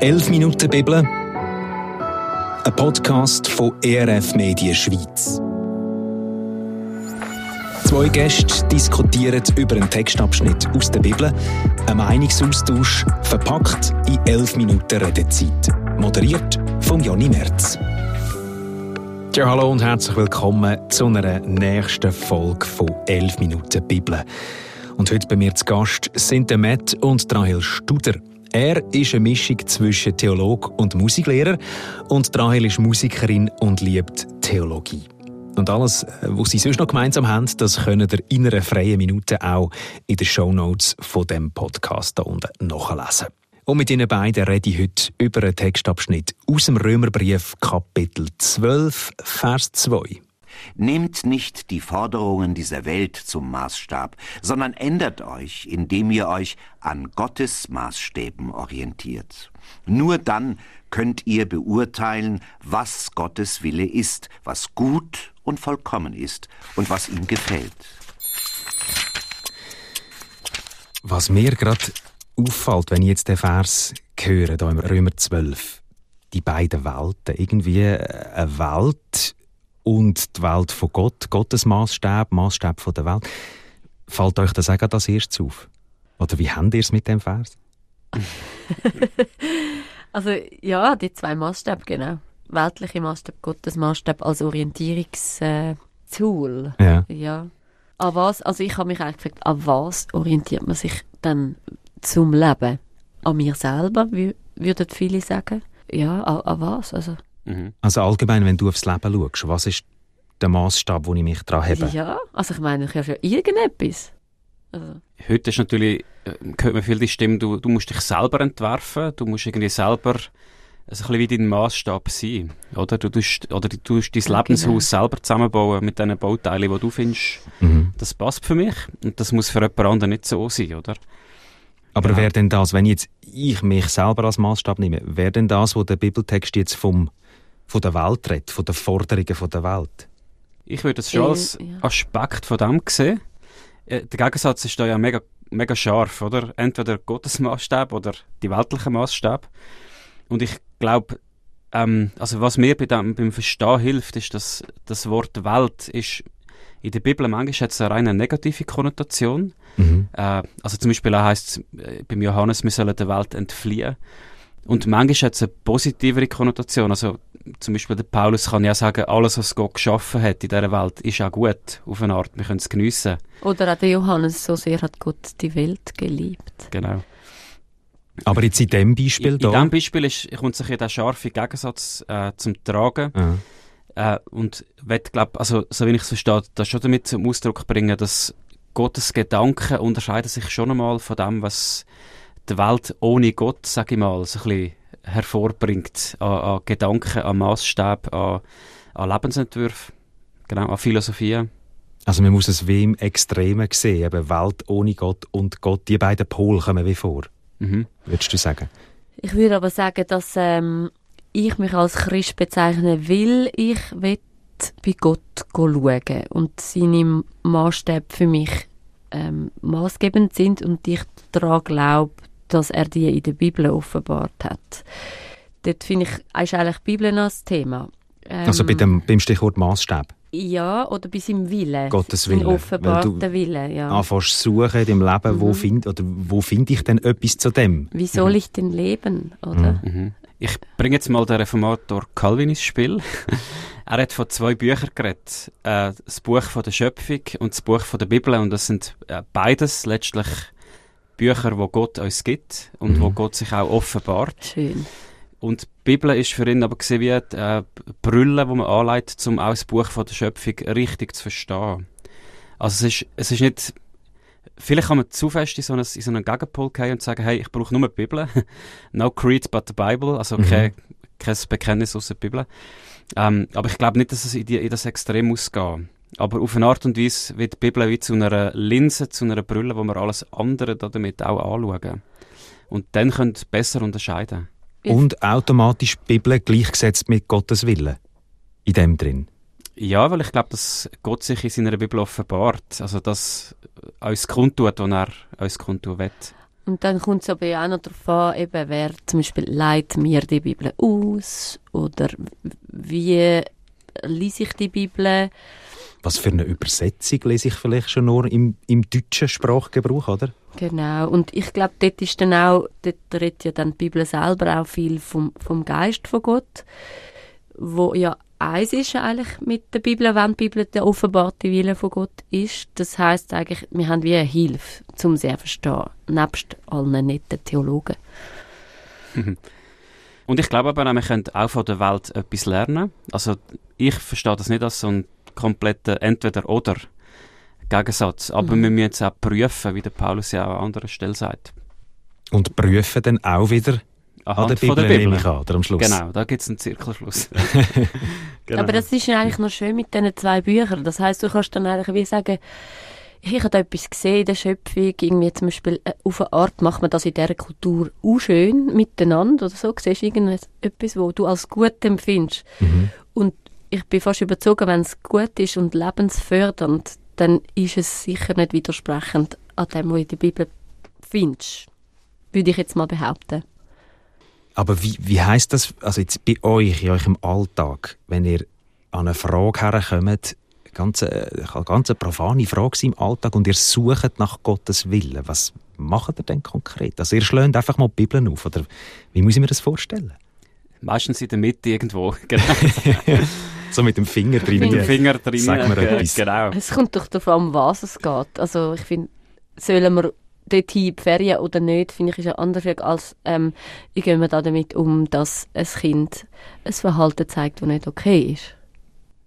11 Minuten Bibel, ein Podcast von ERF Medien Schweiz. Zwei Gäste diskutieren über einen Textabschnitt aus der Bibel, ein Meinungsaustausch verpackt in 11 Minuten Redezeit. Moderiert von Jonny Merz. Ja, hallo und herzlich willkommen zu einer nächsten Folge von 11 Minuten Bibel. Und heute bei mir zu Gast sind der Matt und Rahel Studer. Er ist eine Mischung zwischen Theolog und Musiklehrer und Rahel ist Musikerin und liebt Theologie. Und alles, äh, was sie sonst noch gemeinsam haben, das können ihr in einer freien Minute auch in den Shownotes von dem Podcast da unten nachlesen. Und mit Ihnen beiden rede ich heute über einen Textabschnitt aus dem Römerbrief Kapitel 12, Vers 2. Nehmt nicht die Forderungen dieser Welt zum Maßstab, sondern ändert euch, indem ihr euch an Gottes Maßstäben orientiert. Nur dann könnt ihr beurteilen, was Gottes Wille ist, was gut und vollkommen ist und was ihm gefällt. Was mir gerade auffällt, wenn ich jetzt den Vers höre, da im Römer 12, die beiden Welten, irgendwie eine Welt, und die Welt von Gott, Gottes Maßstab, Maßstab der Welt. Fällt euch das auch als erstes auf? Oder wie habt ihr es mit dem Vers? also ja, die zwei Maßstäbe, genau. Weltliche Maßstab, Gottes Maßstab als Orientierungstool. Ja. ja. An was, also ich habe mich eigentlich gefragt, an was orientiert man sich dann zum Leben? An mir selber, würden viele sagen. Ja, an, an was? Also Mhm. Also allgemein, wenn du aufs Leben schaust, was ist der Maßstab, wo ich mich daran habe? Ja, also ich meine, ich habe ja irgendetwas. Also. Heute ist natürlich, äh, hört man viel die Stimme, du, du musst dich selber entwerfen, du musst irgendwie selber also ein bisschen wie dein Maßstab sein, oder? Du tust, oder du tust dein ja, Lebenshaus genau. selber zusammenbauen mit den Bauteilen, die du findest, mhm. das passt für mich und das muss für jemand anderen nicht so sein, oder? Aber ja. wäre denn das, wenn jetzt ich mich selber als Maßstab nehme, wäre denn das, wo der Bibeltext jetzt vom von der Welt redet, von den Forderungen von der Welt? Ich würde es schon äh, als Aspekt von dem sehen. Äh, der Gegensatz ist da ja mega, mega scharf, oder? Entweder Gottes Maßstab oder die weltliche Maßstab. Und ich glaube, ähm, also was mir bei dem, beim Verstehen hilft, ist, dass das Wort Welt ist in der Bibel manchmal hat es eine reine negative Konnotation. Mhm. Äh, also zum Beispiel heißt es äh, beim Johannes, wir sollen der Welt entfliehen. Und manchmal hat es eine positivere Konnotation. Also zum Beispiel der Paulus kann ja sagen, alles, was Gott geschaffen hat in dieser Welt, ist auch gut, auf eine Art. Wir können es geniessen. Oder auch der Johannes, so sehr hat Gott die Welt geliebt. Genau. Aber jetzt in diesem Beispiel in, da? In diesem Beispiel ist, kommt sich der scharfe Gegensatz äh, zum Tragen. Mhm. Äh, und wird, glaub, also, so wie ich es verstehe, das schon damit zum Ausdruck bringen, dass Gottes Gedanken unterscheiden sich schon einmal von dem, was die Welt ohne Gott, sage ich mal, so ein bisschen hervorbringt an, an Gedanken, an Maßstab, an, an Lebensentwürfen, genau, an Philosophie. Also man muss es wie im Extremen sehen, eben Welt ohne Gott und Gott, die beiden Pole kommen wie vor. Mhm. Würdest du sagen? Ich würde aber sagen, dass ähm, ich mich als Christ bezeichnen will, ich will bei Gott schauen und seine Maßstäbe für mich ähm, maßgebend sind und ich daran glaube, dass er die in der Bibel offenbart hat. Dort finde ich, ist eigentlich die Bibel noch das Thema. Ähm, also bei dem, beim Stichwort Maßstab? Ja, oder bei seinem Willen. Gottes Willen. offenbarten Willen, ja. Anfängst suchen in deinem Leben, mhm. wo finde wo find ich denn etwas zu dem? Wie soll mhm. ich denn leben, oder? Mhm. mhm. Ich bringe jetzt mal den Reformator Calvin ins Spiel. er hat von zwei Büchern geredet. Äh, das Buch von der Schöpfung und das Buch von der Bibel. Und das sind äh, beides letztlich Bücher, wo Gott uns gibt und mhm. wo Gott sich auch offenbart. Schön. Und die Bibel ist für ihn aber gesehen wie äh, Brille, wo man anleitet, um auch das Buch von der Schöpfung richtig zu verstehen. Also es ist, es ist nicht, vielleicht kann man zu fest in so einen, in so einen Gegenpol gehen und sagen, hey, ich brauche nur die Bibel. no creed but the Bible, also mhm. kein, kein Bekenntnis aus der Bibel. Ähm, aber ich glaube nicht, dass es in, die, in das Extrem muss gehen. Aber auf eine Art und Weise wird die Bibel wie zu einer Linse, zu einer Brille, wo wir alles andere damit auch anschauen. Und dann können wir besser unterscheiden. Und automatisch die Bibel gleichgesetzt mit Gottes Willen. In dem drin. Ja, weil ich glaube, dass Gott sich in seiner Bibel offenbart. Also, dass uns kundtut, was er uns kundtun will. Und dann kommt es aber auch noch darauf an, eben, wer zum Beispiel leitet mir die Bibel aus oder wie lese ich die Bibel. Was für eine Übersetzung lese ich vielleicht schon nur im, im deutschen Sprachgebrauch, oder? Genau, und ich glaube, dort ist dann auch, dort redet ja dann die Bibel selber auch viel vom, vom Geist von Gott, wo ja eins ist eigentlich mit der Bibel, wenn die Bibel der offenbarte Wille von Gott ist. Das heißt eigentlich, wir haben wie eine Hilfe, um sie zu verstehen, nebst allen netten Theologen. Und ich glaube aber, wir können auch von der Welt etwas lernen. Also ich verstehe das nicht als so ein kompletter Entweder-Oder Gegensatz. Aber mhm. wir müssen es auch prüfen, wie der Paulus ja auch an anderer Stelle sagt. Und prüfen dann auch wieder Anhand an der Bibel, der Bibel. nehme ich an, oder am Schluss. Genau, da gibt es einen Zirkelschluss. genau. Aber das ist eigentlich noch schön mit diesen zwei Büchern. Das heißt, du kannst dann eigentlich wie sagen, ich habe etwas gesehen in der Schöpfung, irgendwie zum Beispiel äh, auf eine Art macht man das in dieser Kultur auch schön miteinander oder so. Siehst du irgendetwas, wo du als gut empfindest. Mhm. Und ich bin fast überzogen, wenn es gut ist und lebensfördernd, dann ist es sicher nicht widersprechend an dem, was in der Bibel findest. Würde ich jetzt mal behaupten. Aber wie, wie heißt das, also jetzt bei euch, in eurem Alltag, wenn ihr an eine Frage herkommt, ganz, eine ganz profane Frage im Alltag und ihr sucht nach Gottes Willen, was macht ihr denn konkret? Also ihr schlägt einfach mal die Bibel auf, oder wie muss ich mir das vorstellen? Meistens in der Mitte irgendwo, genau. so mit dem Finger drin. Mit dem Finger drin, Sag mir etwas. genau. Es kommt doch darauf an, was es geht. Also ich finde, sollen wir dorthin Ferien oder nicht, finde ich, ist ja anders als ähm, wie gehen wir da damit um, dass ein Kind ein Verhalten zeigt, das nicht okay ist.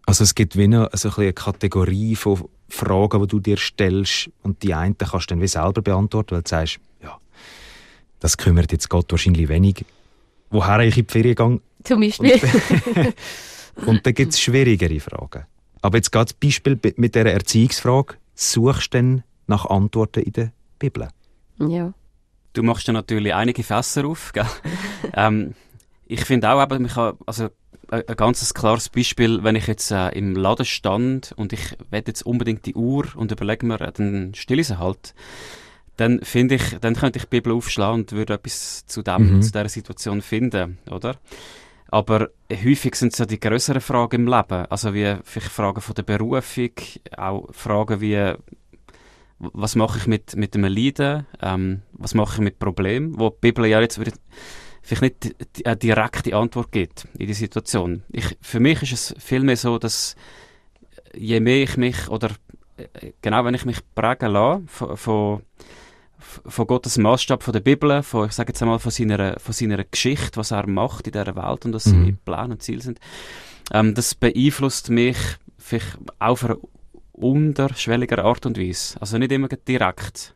Also es gibt wie eine, also eine Kategorie von Fragen, die du dir stellst und die einen kannst du dann wie selber beantworten, weil du sagst, ja, das kümmert jetzt Gott wahrscheinlich wenig. Woher ich in die Ferien gehe? Zum Beispiel. Und, und dann gibt es schwierigere Fragen. Aber jetzt geht das Beispiel mit dieser Erziehungsfrage. Suchst du denn nach Antworten in der Bibel. Ja. Du machst ja natürlich einige Fässer auf. ähm, ich finde auch, eben, kann, also ein, ein ganz klares Beispiel, wenn ich jetzt äh, im Laden stand und ich will jetzt unbedingt die Uhr und überlege mir, äh, dann stille ich sie halt. Dann finde ich, dann könnte ich die Bibel aufschlagen und würde etwas zu dem, mhm. zu dieser Situation finden, oder? Aber häufig sind es ja die größeren Fragen im Leben. Also wie vielleicht Fragen von der Berufung, auch Fragen wie, was mache ich mit, mit einem Leiden, ähm, was mache ich mit Problemen, wo die Bibel ja jetzt vielleicht nicht eine direkte Antwort gibt in die Situation. Ich, für mich ist es vielmehr so, dass je mehr ich mich, oder äh, genau wenn ich mich prägen lasse von, von, von Gottes Maßstab von der Bibel, von, ich sage jetzt einmal von seiner, von seiner Geschichte, was er macht in dieser Welt und was mhm. seine Pläne und Ziele sind, ähm, das beeinflusst mich vielleicht auch für unterschwelliger Art und Weise. Also nicht immer direkt.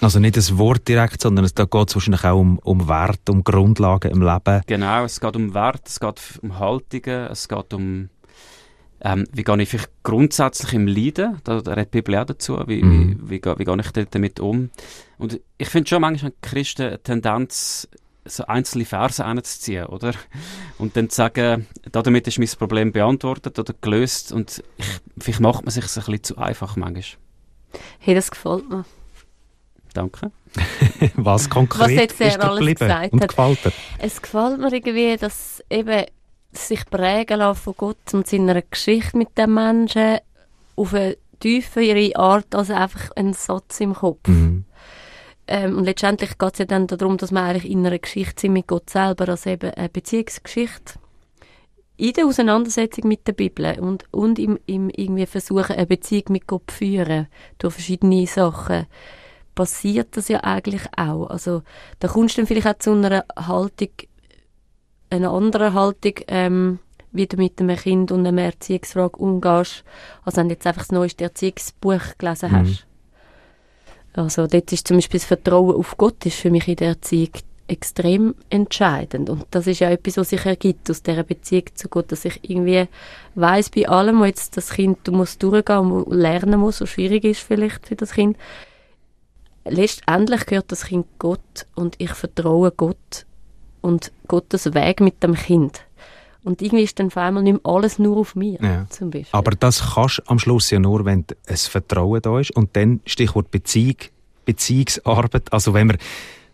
Also nicht das Wort direkt, sondern da geht es wahrscheinlich auch um, um Wert, um Grundlagen im Leben. Genau, es geht um Wert, es geht um Haltungen, es geht um ähm, wie gehe ich vielleicht grundsätzlich im Leiden, da, da redet die Bibel auch dazu, wie, mhm. wie, wie, wie, wie gehe ich damit um. Und ich finde schon manchmal Christen eine Tendenz, so einzelne Verse anzuziehen, oder? Und dann zu sagen, damit ist mein Problem beantwortet oder gelöst und ich, vielleicht macht man sich ein bisschen zu einfach manchmal. Hey, das gefällt mir. Danke. Was konkret Was jetzt ist da geblieben und gefällt dir? Es gefällt mir irgendwie, dass eben sich prägen lassen von Gott und seiner Geschichte mit den Menschen auf eine tiefere Art als einfach ein Satz im Kopf. Mhm. Ähm, und letztendlich geht es ja dann darum, dass wir eigentlich in einer Geschichte sind mit Gott selber, als eben eine Beziehungsgeschichte. In der Auseinandersetzung mit der Bibel und, und im, im irgendwie versuchen, eine Beziehung mit Gott zu führen, durch verschiedene Sachen, passiert das ja eigentlich auch. Also da kommst du dann vielleicht auch zu einer Haltung, einer anderen Haltung, ähm, wie du mit einem Kind und einer Erziehungsfrage umgehst, als wenn du jetzt einfach das neueste Erziehungsbuch gelesen hast. Mhm. Also dort ist zum Beispiel das Vertrauen auf Gott ist für mich in der Erziehung extrem entscheidend. Und das ist ja etwas, was sich ergibt aus dieser Beziehung zu Gott, dass ich irgendwie weiß bei allem, wo jetzt das Kind du musst durchgehen und lernen muss, so schwierig ist vielleicht für das Kind. Letztendlich gehört das Kind Gott und ich vertraue Gott und Gottes Weg mit dem Kind. Und irgendwie ist dann vor allem nicht alles nur auf mir, ja. zum Beispiel. Aber das kannst du am Schluss ja nur, wenn ein Vertrauen da ist. Und dann Stichwort Beziehung, Beziehungsarbeit. Also wenn man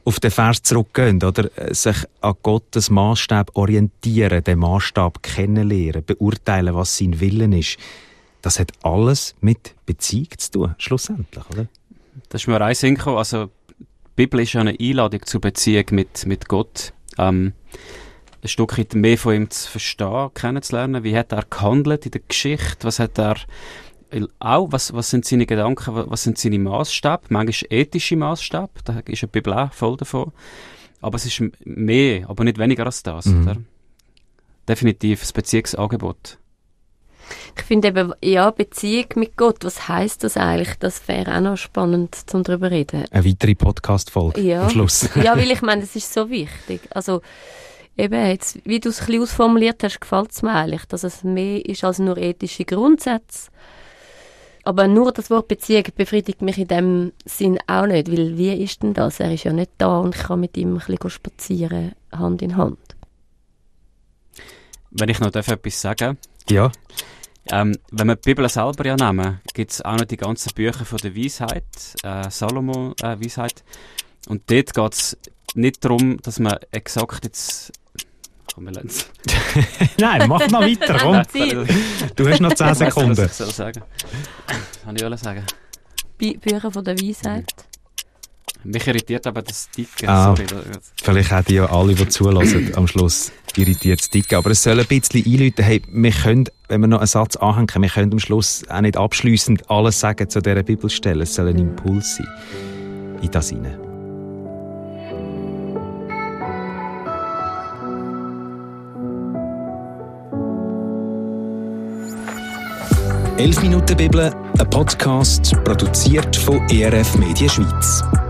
auf den Vers zurückgehen, oder sich an Gottes Maßstab orientieren, den Maßstab kennenlernen, beurteilen, was sein Willen ist, das hat alles mit Beziehung zu tun, schlussendlich, oder? Das ist mir ein Sinn gekommen. Also, die Bibel ist ja eine Einladung zur Beziehung mit, mit Gott. Ähm, ein Stück mehr von ihm zu verstehen, kennenzulernen. Wie hat er gehandelt in der Geschichte? Was hat er auch, was, was sind seine Gedanken, was sind seine Maßstäbe? Manchmal ethische Maßstäbe, da ist eine Bibel auch voll davon. Aber es ist mehr, aber nicht weniger als das. Mhm. Definitiv das Beziehungsangebot. Ich finde eben, ja, Beziehung mit Gott, was heißt das eigentlich? Das wäre auch noch spannend, zum darüber reden. Eine weitere Podcast-Folge ja. am Schluss. ja, weil ich meine, das ist so wichtig. Also, eben, jetzt, wie du es ein bisschen ausformuliert hast, gefällt es mir eigentlich, dass es mehr ist als nur ethische Grundsätze. Aber nur das Wort Beziehung befriedigt mich in dem Sinn auch nicht, weil wie ist denn das? Er ist ja nicht da und ich kann mit ihm ein bisschen spazieren, Hand in Hand. Wenn ich noch etwas sagen Ja. Ähm, wenn wir die Bibel selber ja nehmen, gibt es auch noch die ganzen Bücher von der Weisheit, äh, Salomo äh, Weisheit. Und dort geht es nicht darum, dass man exakt jetzt Komm, wir Nein, mach noch weiter, komm. du hast noch 10 Sekunden. Was ich sagen? Kann ich alles sagen? Bü Bücher von der Weisheit. Mich irritiert aber das Dicke. Ah, Sorry. Vielleicht auch die ja alle, die zulassen, am Schluss irritiert das Dicke. Aber es soll ein bisschen einläuten, hey, wir können, wenn wir noch einen Satz anhängen, wir können am Schluss auch nicht abschliessend alles sagen zu dieser Bibelstelle. Es soll ein Impuls sein. In das hinein. 11 Minuten Bibel, ein Podcast produziert von ERF Media Schweiz.